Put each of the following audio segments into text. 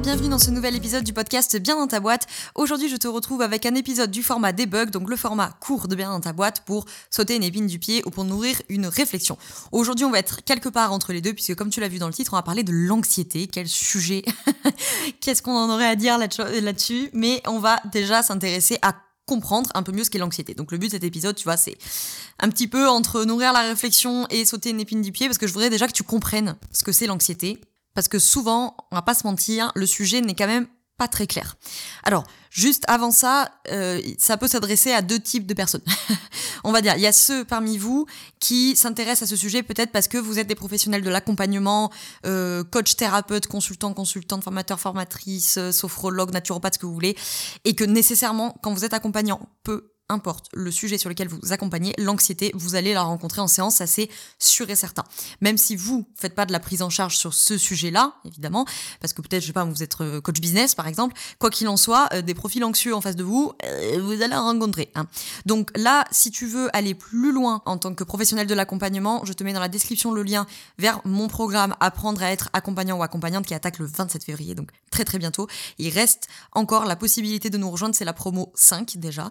Bienvenue dans ce nouvel épisode du podcast Bien dans ta boîte. Aujourd'hui, je te retrouve avec un épisode du format debug, donc le format court de Bien dans ta boîte pour sauter une épine du pied ou pour nourrir une réflexion. Aujourd'hui, on va être quelque part entre les deux puisque comme tu l'as vu dans le titre, on va parler de l'anxiété. Quel sujet Qu'est-ce qu'on en aurait à dire là-dessus? Mais on va déjà s'intéresser à comprendre un peu mieux ce qu'est l'anxiété. Donc le but de cet épisode, tu vois, c'est un petit peu entre nourrir la réflexion et sauter une épine du pied parce que je voudrais déjà que tu comprennes ce que c'est l'anxiété parce que souvent, on va pas se mentir, le sujet n'est quand même pas très clair. Alors, juste avant ça, euh, ça peut s'adresser à deux types de personnes. on va dire, il y a ceux parmi vous qui s'intéressent à ce sujet peut-être parce que vous êtes des professionnels de l'accompagnement, euh, coach, thérapeute, consultant, consultante, formateur, formatrice, sophrologue, naturopathe, ce que vous voulez, et que nécessairement, quand vous êtes accompagnant, peu importe le sujet sur lequel vous accompagnez, l'anxiété, vous allez la rencontrer en séance, ça c'est sûr et certain. Même si vous faites pas de la prise en charge sur ce sujet-là, évidemment, parce que peut-être, je sais pas, vous êtes euh, coach business par exemple, quoi qu'il en soit, euh, des profils anxieux en face de vous, euh, vous allez en rencontrer. Hein. Donc là, si tu veux aller plus loin en tant que professionnel de l'accompagnement, je te mets dans la description le lien vers mon programme Apprendre à être accompagnant ou accompagnante qui attaque le 27 février, donc très très bientôt. Il reste encore la possibilité de nous rejoindre, c'est la promo 5 déjà,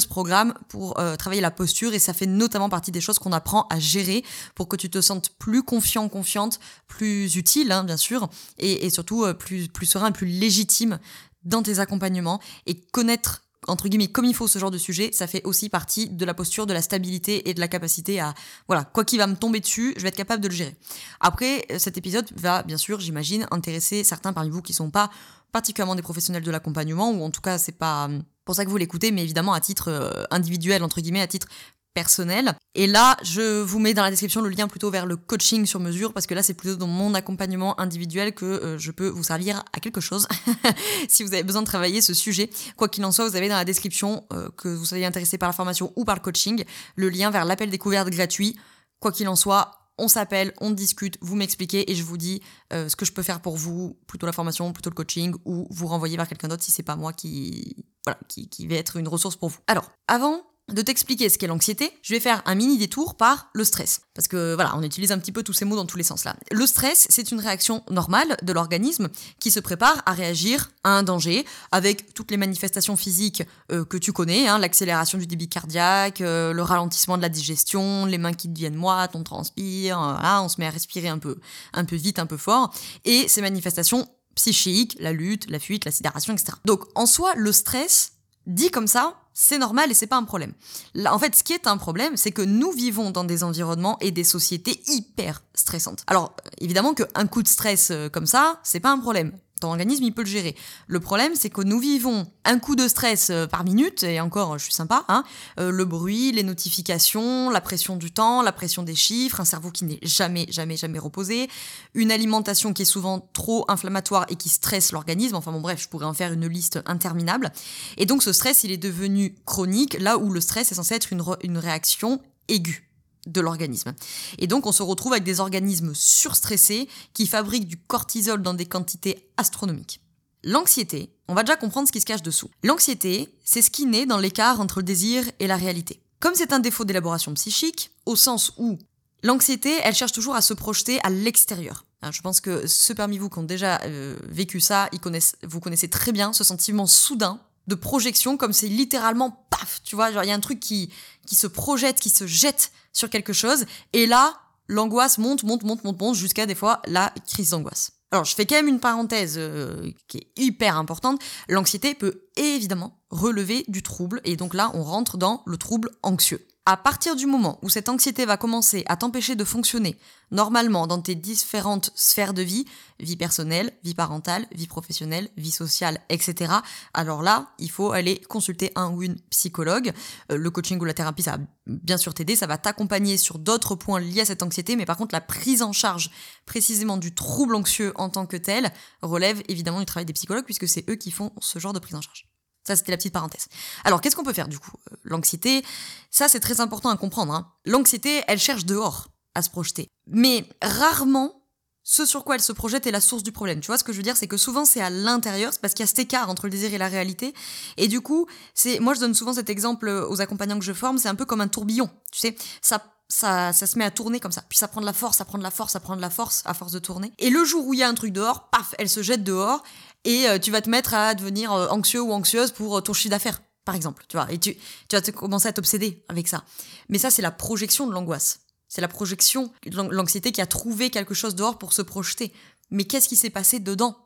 ce programme pour euh, travailler la posture et ça fait notamment partie des choses qu'on apprend à gérer pour que tu te sentes plus confiant, confiante, plus utile hein, bien sûr et, surtout euh, plus, plus serein, plus légitime dans tes accompagnements et connaître entre guillemets comme il faut ce genre de sujet, ça fait aussi partie de la posture, de la stabilité et de la capacité à voilà quoi qui va me tomber dessus, je vais être capable de le gérer. Après, euh, cet épisode va bien sûr, j'imagine, intéresser certains parmi vous qui sont pas particulièrement des professionnels de l'accompagnement ou en tout cas c'est pas pour ça que vous l'écoutez, mais évidemment à titre euh, individuel, entre guillemets, à titre personnel. Et là, je vous mets dans la description le lien plutôt vers le coaching sur mesure, parce que là, c'est plutôt dans mon accompagnement individuel que euh, je peux vous servir à quelque chose, si vous avez besoin de travailler ce sujet. Quoi qu'il en soit, vous avez dans la description, euh, que vous soyez intéressé par la formation ou par le coaching, le lien vers l'appel découverte gratuit. Quoi qu'il en soit, on s'appelle, on discute, vous m'expliquez et je vous dis euh, ce que je peux faire pour vous, plutôt la formation, plutôt le coaching, ou vous renvoyer vers quelqu'un d'autre si c'est pas moi qui, voilà, qui, qui va être une ressource pour vous. Alors, avant de t'expliquer ce qu'est l'anxiété, je vais faire un mini détour par le stress. Parce que voilà, on utilise un petit peu tous ces mots dans tous les sens là. Le stress, c'est une réaction normale de l'organisme qui se prépare à réagir à un danger avec toutes les manifestations physiques euh, que tu connais, hein, l'accélération du débit cardiaque, euh, le ralentissement de la digestion, les mains qui deviennent moites, on transpire, euh, on se met à respirer un peu, un peu vite, un peu fort. Et ces manifestations psychiques, la lutte, la fuite, la sidération, etc. Donc en soi, le stress, dit comme ça, c'est normal et c'est pas un problème. Là, en fait, ce qui est un problème, c'est que nous vivons dans des environnements et des sociétés hyper stressantes. Alors, évidemment qu'un coup de stress euh, comme ça, c'est pas un problème. Ton organisme, il peut le gérer. Le problème, c'est que nous vivons un coup de stress euh, par minute, et encore, je suis sympa, hein, euh, le bruit, les notifications, la pression du temps, la pression des chiffres, un cerveau qui n'est jamais, jamais, jamais reposé, une alimentation qui est souvent trop inflammatoire et qui stresse l'organisme. Enfin bon, bref, je pourrais en faire une liste interminable. Et donc, ce stress, il est devenu chronique, là où le stress est censé être une, une réaction aiguë de l'organisme. Et donc on se retrouve avec des organismes surstressés qui fabriquent du cortisol dans des quantités astronomiques. L'anxiété, on va déjà comprendre ce qui se cache dessous. L'anxiété, c'est ce qui naît dans l'écart entre le désir et la réalité. Comme c'est un défaut d'élaboration psychique, au sens où l'anxiété, elle cherche toujours à se projeter à l'extérieur. Hein, je pense que ceux parmi vous qui ont déjà euh, vécu ça, ils connaissent, vous connaissez très bien ce sentiment soudain de projection, comme c'est littéralement paf, tu vois, genre il y a un truc qui, qui se projette, qui se jette sur quelque chose, et là, l'angoisse monte, monte, monte, monte, monte, jusqu'à des fois la crise d'angoisse. Alors, je fais quand même une parenthèse euh, qui est hyper importante. L'anxiété peut évidemment relever du trouble, et donc là, on rentre dans le trouble anxieux. À partir du moment où cette anxiété va commencer à t'empêcher de fonctionner normalement dans tes différentes sphères de vie, vie personnelle, vie parentale, vie professionnelle, vie sociale, etc., alors là, il faut aller consulter un ou une psychologue. Euh, le coaching ou la thérapie, ça va bien sûr t'aider, ça va t'accompagner sur d'autres points liés à cette anxiété, mais par contre, la prise en charge précisément du trouble anxieux en tant que tel relève évidemment du travail des psychologues, puisque c'est eux qui font ce genre de prise en charge. Ça, c'était la petite parenthèse. Alors, qu'est-ce qu'on peut faire du coup euh, L'anxiété, ça, c'est très important à comprendre. Hein. L'anxiété, elle cherche dehors à se projeter. Mais rarement ce sur quoi elle se projette est la source du problème. Tu vois ce que je veux dire C'est que souvent c'est à l'intérieur, c'est parce qu'il y a cet écart entre le désir et la réalité. Et du coup, c'est moi je donne souvent cet exemple aux accompagnants que je forme, c'est un peu comme un tourbillon. Tu sais, ça ça, ça se met à tourner comme ça. Puis ça prend de la force, ça prend de la force, ça prend de la force à force de tourner. Et le jour où il y a un truc dehors, paf, elle se jette dehors et euh, tu vas te mettre à devenir euh, anxieux ou anxieuse pour euh, ton chiffre d'affaires, par exemple. Tu vois, et tu, tu vas te commencer à t'obséder avec ça. Mais ça, c'est la projection de l'angoisse. C'est la projection, l'anxiété qui a trouvé quelque chose dehors pour se projeter. Mais qu'est-ce qui s'est passé dedans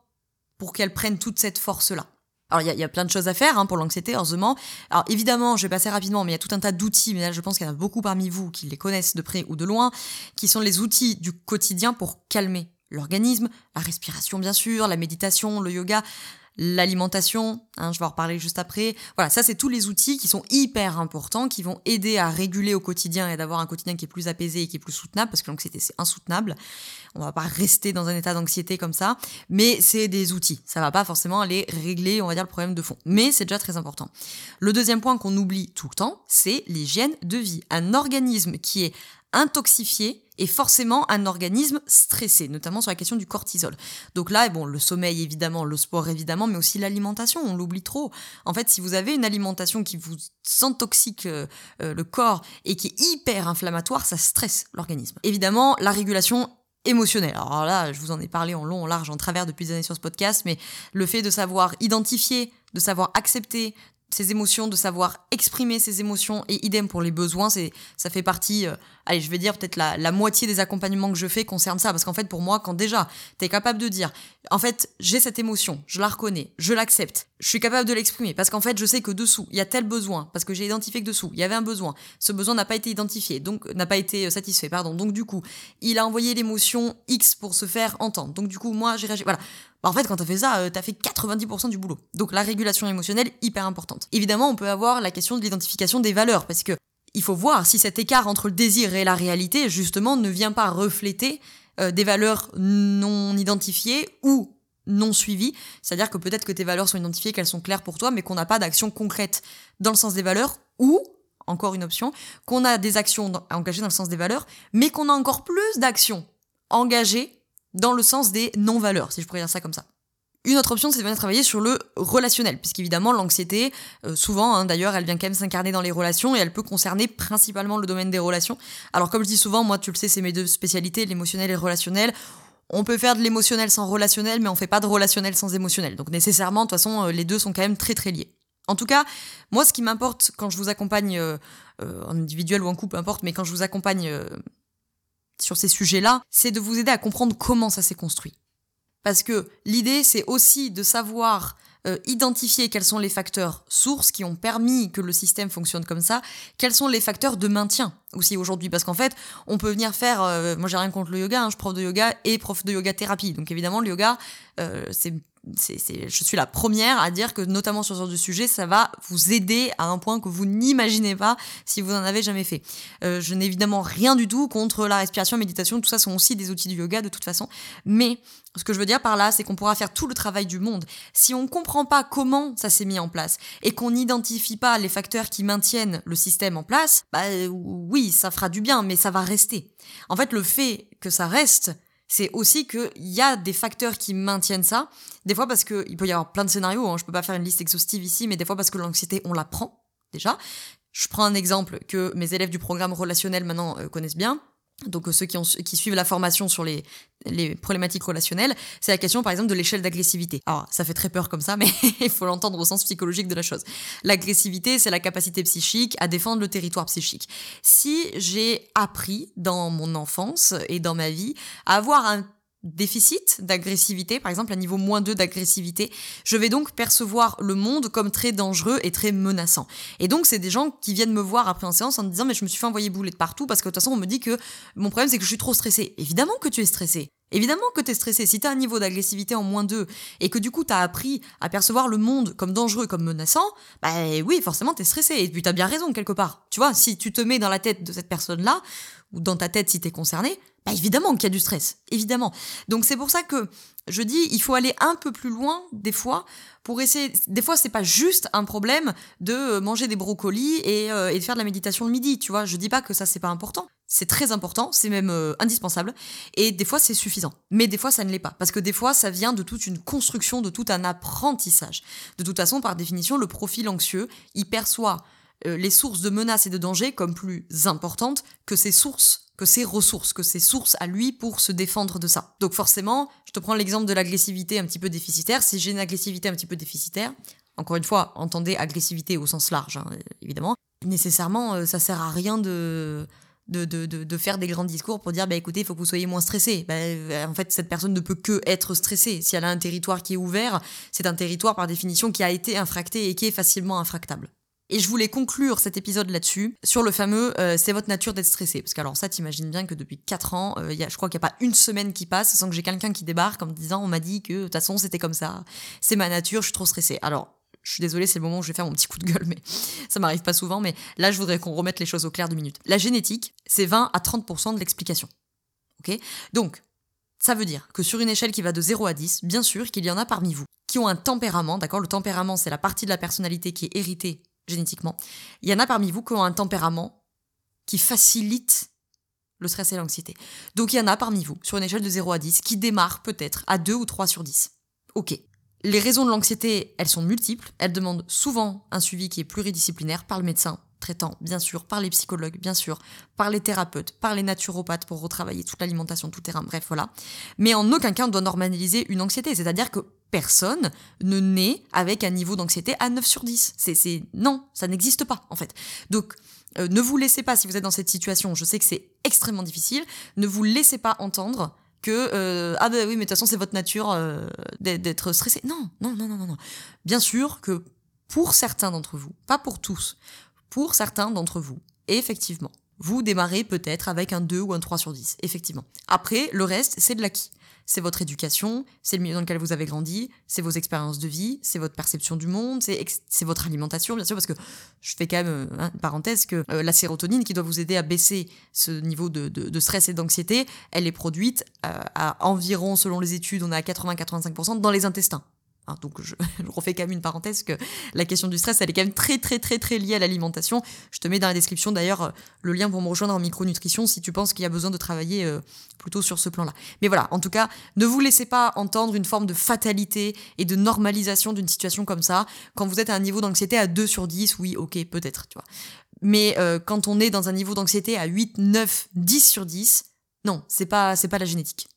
pour qu'elle prenne toute cette force-là? Alors, il y, a plein de choses à faire hein, pour l'anxiété, heureusement. Alors, évidemment, je vais passer rapidement, mais il y a tout un tas d'outils, mais là, je pense qu'il y en a beaucoup parmi vous qui les connaissent de près ou de loin, qui sont les outils du quotidien pour calmer l'organisme, la respiration, bien sûr, la méditation, le yoga l'alimentation, hein, je vais en reparler juste après. Voilà, ça c'est tous les outils qui sont hyper importants, qui vont aider à réguler au quotidien et d'avoir un quotidien qui est plus apaisé et qui est plus soutenable, parce que l'anxiété c'est insoutenable. On va pas rester dans un état d'anxiété comme ça, mais c'est des outils. Ça va pas forcément aller régler, on va dire, le problème de fond. Mais c'est déjà très important. Le deuxième point qu'on oublie tout le temps, c'est l'hygiène de vie. Un organisme qui est intoxifié est forcément un organisme stressé, notamment sur la question du cortisol. Donc là, bon, le sommeil évidemment, le sport évidemment, mais aussi l'alimentation, on l'oublie trop. En fait, si vous avez une alimentation qui vous intoxique euh, euh, le corps et qui est hyper inflammatoire, ça stresse l'organisme. Évidemment, la régulation émotionnelle. Alors là, je vous en ai parlé en long, en large, en travers depuis des années sur ce podcast, mais le fait de savoir identifier, de savoir accepter, ses émotions, de savoir exprimer ses émotions et idem pour les besoins, c'est ça fait partie, euh, allez, je vais dire peut-être la, la, moitié des accompagnements que je fais concernent ça, parce qu'en fait pour moi, quand déjà tu es capable de dire, en fait j'ai cette émotion, je la reconnais, je l'accepte, je suis capable de l'exprimer, parce qu'en fait je sais que dessous il y a tel besoin, parce que j'ai identifié que dessous il y avait un besoin, ce besoin n'a pas été identifié, donc n'a pas été euh, satisfait, pardon, donc du coup il a envoyé l'émotion X pour se faire entendre, donc du coup moi j'ai réagi, voilà, bah, en fait, quand t'as fait ça, euh, t'as fait 90% du boulot. Donc la régulation émotionnelle, hyper importante. Évidemment, on peut avoir la question de l'identification des valeurs, parce que il faut voir si cet écart entre le désir et la réalité, justement, ne vient pas refléter euh, des valeurs non identifiées ou non suivies. C'est-à-dire que peut-être que tes valeurs sont identifiées, qu'elles sont claires pour toi, mais qu'on n'a pas d'action concrète dans le sens des valeurs, ou, encore une option, qu'on a des actions engagées dans le sens des valeurs, mais qu'on a encore plus d'actions engagées dans le sens des non-valeurs, si je pourrais dire ça comme ça. Une autre option, c'est de venir travailler sur le relationnel, puisqu'évidemment, l'anxiété, euh, souvent, hein, d'ailleurs, elle vient quand même s'incarner dans les relations et elle peut concerner principalement le domaine des relations. Alors, comme je dis souvent, moi, tu le sais, c'est mes deux spécialités, l'émotionnel et le relationnel. On peut faire de l'émotionnel sans relationnel, mais on fait pas de relationnel sans émotionnel. Donc, nécessairement, de toute façon, euh, les deux sont quand même très très liés. En tout cas, moi, ce qui m'importe quand je vous accompagne euh, en individuel ou en couple, peu importe, mais quand je vous accompagne sur ces sujets-là, c'est de vous aider à comprendre comment ça s'est construit. Parce que l'idée, c'est aussi de savoir euh, identifier quels sont les facteurs sources qui ont permis que le système fonctionne comme ça, quels sont les facteurs de maintien aussi aujourd'hui. Parce qu'en fait, on peut venir faire, euh, moi j'ai rien contre le yoga, hein, je suis prof de yoga et prof de yoga thérapie. Donc évidemment, le yoga, euh, c'est je suis la première à dire que notamment sur ce genre de sujet, ça va vous aider à un point que vous n'imaginez pas si vous n'en avez jamais fait. Euh, je n'ai évidemment rien du tout contre la respiration, méditation, tout ça sont aussi des outils du yoga de toute façon. Mais ce que je veux dire par là, c'est qu'on pourra faire tout le travail du monde. Si on ne comprend pas comment ça s'est mis en place et qu'on n'identifie pas les facteurs qui maintiennent le système en place, bah oui, ça fera du bien, mais ça va rester. En fait, le fait que ça reste, c'est aussi qu'il y a des facteurs qui maintiennent ça. Des fois parce qu'il peut y avoir plein de scénarios, hein, je peux pas faire une liste exhaustive ici, mais des fois parce que l'anxiété, on la prend déjà. Je prends un exemple que mes élèves du programme relationnel maintenant euh, connaissent bien donc euh, ceux qui, suivent la formation sur les, les problématiques relationnelles, c'est la question par exemple de l'échelle d'agressivité. Alors ça fait très peur comme ça, mais il faut l'entendre au sens psychologique de la chose. L'agressivité, c'est la capacité psychique à défendre le territoire psychique. Si j'ai appris dans mon enfance et dans ma vie à avoir un déficit d'agressivité, par exemple un niveau moins 2 d'agressivité, je vais donc percevoir le monde comme très dangereux et très menaçant. Et donc c'est des gens qui viennent me voir après en séance en me disant mais je me suis fait envoyer bouler de partout parce que de toute façon on me dit que mon problème c'est que je suis trop stressé. Évidemment que tu es stressé. Évidemment que tu es stressé. Si tu as un niveau d'agressivité en moins 2 et que du coup tu as appris à percevoir le monde comme dangereux, comme menaçant, bah oui, forcément tu es stressé. Et puis tu as bien raison quelque part. Tu vois, si tu te mets dans la tête de cette personne-là, ou dans ta tête si tu es concerné, bah évidemment qu'il y a du stress, évidemment. Donc c'est pour ça que je dis il faut aller un peu plus loin des fois pour essayer. Des fois c'est pas juste un problème de manger des brocolis et, euh, et, de faire de la méditation le midi, tu vois. Je dis pas que ça c'est pas important. c'est très important, c'est même euh, indispensable, et des fois c'est suffisant. Mais des fois ça ne l'est pas, parce que des fois ça vient de toute une construction, de tout un apprentissage. De toute façon, par définition, le profil anxieux, il perçoit euh, les sources de menaces et de dangers comme plus importantes que ses sources, que ses ressources, que ses sources à lui pour se défendre de ça. Donc forcément, je te prends l'exemple de l'agressivité un petit peu déficitaire. Si j'ai une agressivité un petit peu déficitaire, encore une fois, entendez agressivité au sens large, hein, évidemment, nécessairement, euh, ça sert à rien de de, de, de, faire des grands discours pour dire bah écoutez il faut que vous soyez moins stressé bah, euh, en fait cette personne ne peut que être stressée si elle a un territoire qui est ouvert c'est un territoire par définition qui a été infracté et qui est facilement infractable et je voulais conclure cet épisode là-dessus, sur le fameux euh, c'est votre nature d'être stressé. Parce que alors ça, t'imagines bien que depuis 4 ans, euh, y a, je crois qu'il n'y a pas une semaine qui passe sans que j'ai quelqu'un qui débarque en me disant on m'a dit que de toute façon c'était comme ça, c'est ma nature, je suis trop stressé. Alors je suis désolée, c'est le moment où je vais faire mon petit coup de gueule, mais ça m'arrive pas souvent. Mais là, je voudrais qu'on remette les choses au clair de minutes. La génétique, c'est 20 à 30% de l'explication. Ok? Donc, ça veut dire que sur une échelle qui va de 0 à 10, bien sûr qu'il y en a parmi vous qui ont un tempérament, d'accord? Le tempérament, c'est la partie de la personnalité qui est héritée génétiquement. Il y en a parmi vous qui ont un tempérament qui facilite le stress et l'anxiété. Donc il y en a parmi vous, sur une échelle de 0 à 10, qui démarrent peut-être à 2 ou 3 sur 10. Ok. Les raisons de l'anxiété, elles sont multiples. Elles demandent souvent un suivi qui est pluridisciplinaire par le médecin traitant, bien sûr, par les psychologues, bien sûr, par les thérapeutes, par les naturopathes pour retravailler toute l'alimentation, tout terrain, bref, voilà. Mais en aucun cas on doit normaliser une anxiété. C'est-à-dire que personne ne naît avec un niveau d'anxiété à 9 sur 10. C'est, non, ça n'existe pas, en fait. Donc, euh, ne vous laissez pas, si vous êtes dans cette situation, je sais que c'est extrêmement difficile, ne vous laissez pas entendre que euh, ah ben oui mais de toute façon c'est votre nature euh, d'être stressé. Non, non, non, non, non. Bien sûr que pour certains d'entre vous, pas pour tous, pour certains d'entre vous, effectivement, vous démarrez peut-être avec un 2 ou un 3 sur 10, effectivement. Après, le reste, c'est de l'acquis c'est votre éducation, c'est le milieu dans lequel vous avez grandi, c'est vos expériences de vie, c'est votre perception du monde, c'est votre alimentation, bien sûr, parce que je fais quand même hein, une parenthèse que euh, la sérotonine qui doit vous aider à baisser ce niveau de, stress et d'anxiété, elle est produite euh, à environ, selon les études, on est à 80-85% dans les intestins. Hein, donc je, refais quand même une parenthèse que la question du stress, elle est quand même très très très très liée à l'alimentation. Je te mets dans la description d'ailleurs euh, le lien pour me rejoindre en micronutrition si tu penses qu'il y a besoin de travailler euh, plutôt sur ce plan-là. Mais voilà, en tout cas, ne vous laissez pas entendre une forme de fatalité et de normalisation d'une situation comme ça. Quand vous êtes à un niveau d'anxiété à 2 sur 10, oui, ok, peut-être, tu vois. Mais euh, quand on est dans un niveau d'anxiété à 8, 9, 10 sur 10, non, c'est pas, c'est pas la génétique.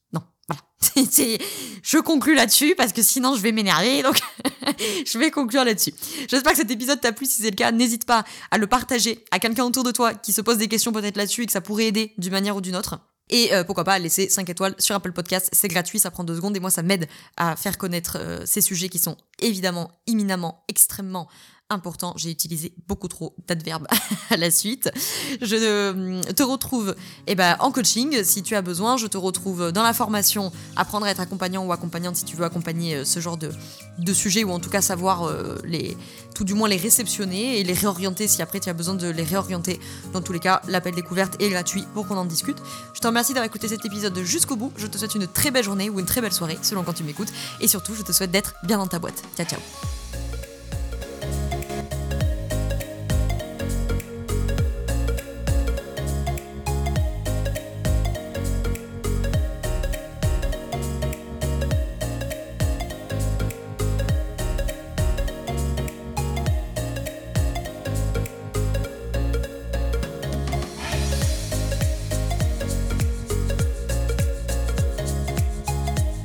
Je conclus là-dessus parce que sinon je vais m'énerver, donc je vais conclure là-dessus. J'espère que cet épisode t'a plu. Si c'est le cas, n'hésite pas à le partager à quelqu'un autour de toi qui se pose des questions peut-être là-dessus et que ça pourrait aider d'une manière ou d'une autre. Et euh, pourquoi pas laisser 5 étoiles sur Apple Podcast, c'est gratuit, ça prend 2 secondes et moi ça m'aide à faire connaître euh, ces sujets qui sont évidemment, éminemment, extrêmement important, j'ai utilisé beaucoup trop d'adverbes à la suite. Je euh, te retrouve eh ben, en coaching si tu as besoin. Je te retrouve dans la formation Apprendre à être accompagnant ou accompagnante si tu veux accompagner euh, ce genre de, de sujet ou en tout cas savoir euh, les, tout du moins les réceptionner et les réorienter si après tu as besoin de les réorienter. Dans tous les cas, l'appel découverte est gratuit pour qu'on en discute. Je te remercie d'avoir écouté cet épisode jusqu'au bout. Je te souhaite une très belle journée ou une très belle soirée selon quand tu m'écoutes. Et surtout, je te souhaite d'être bien dans ta boîte. Ciao ciao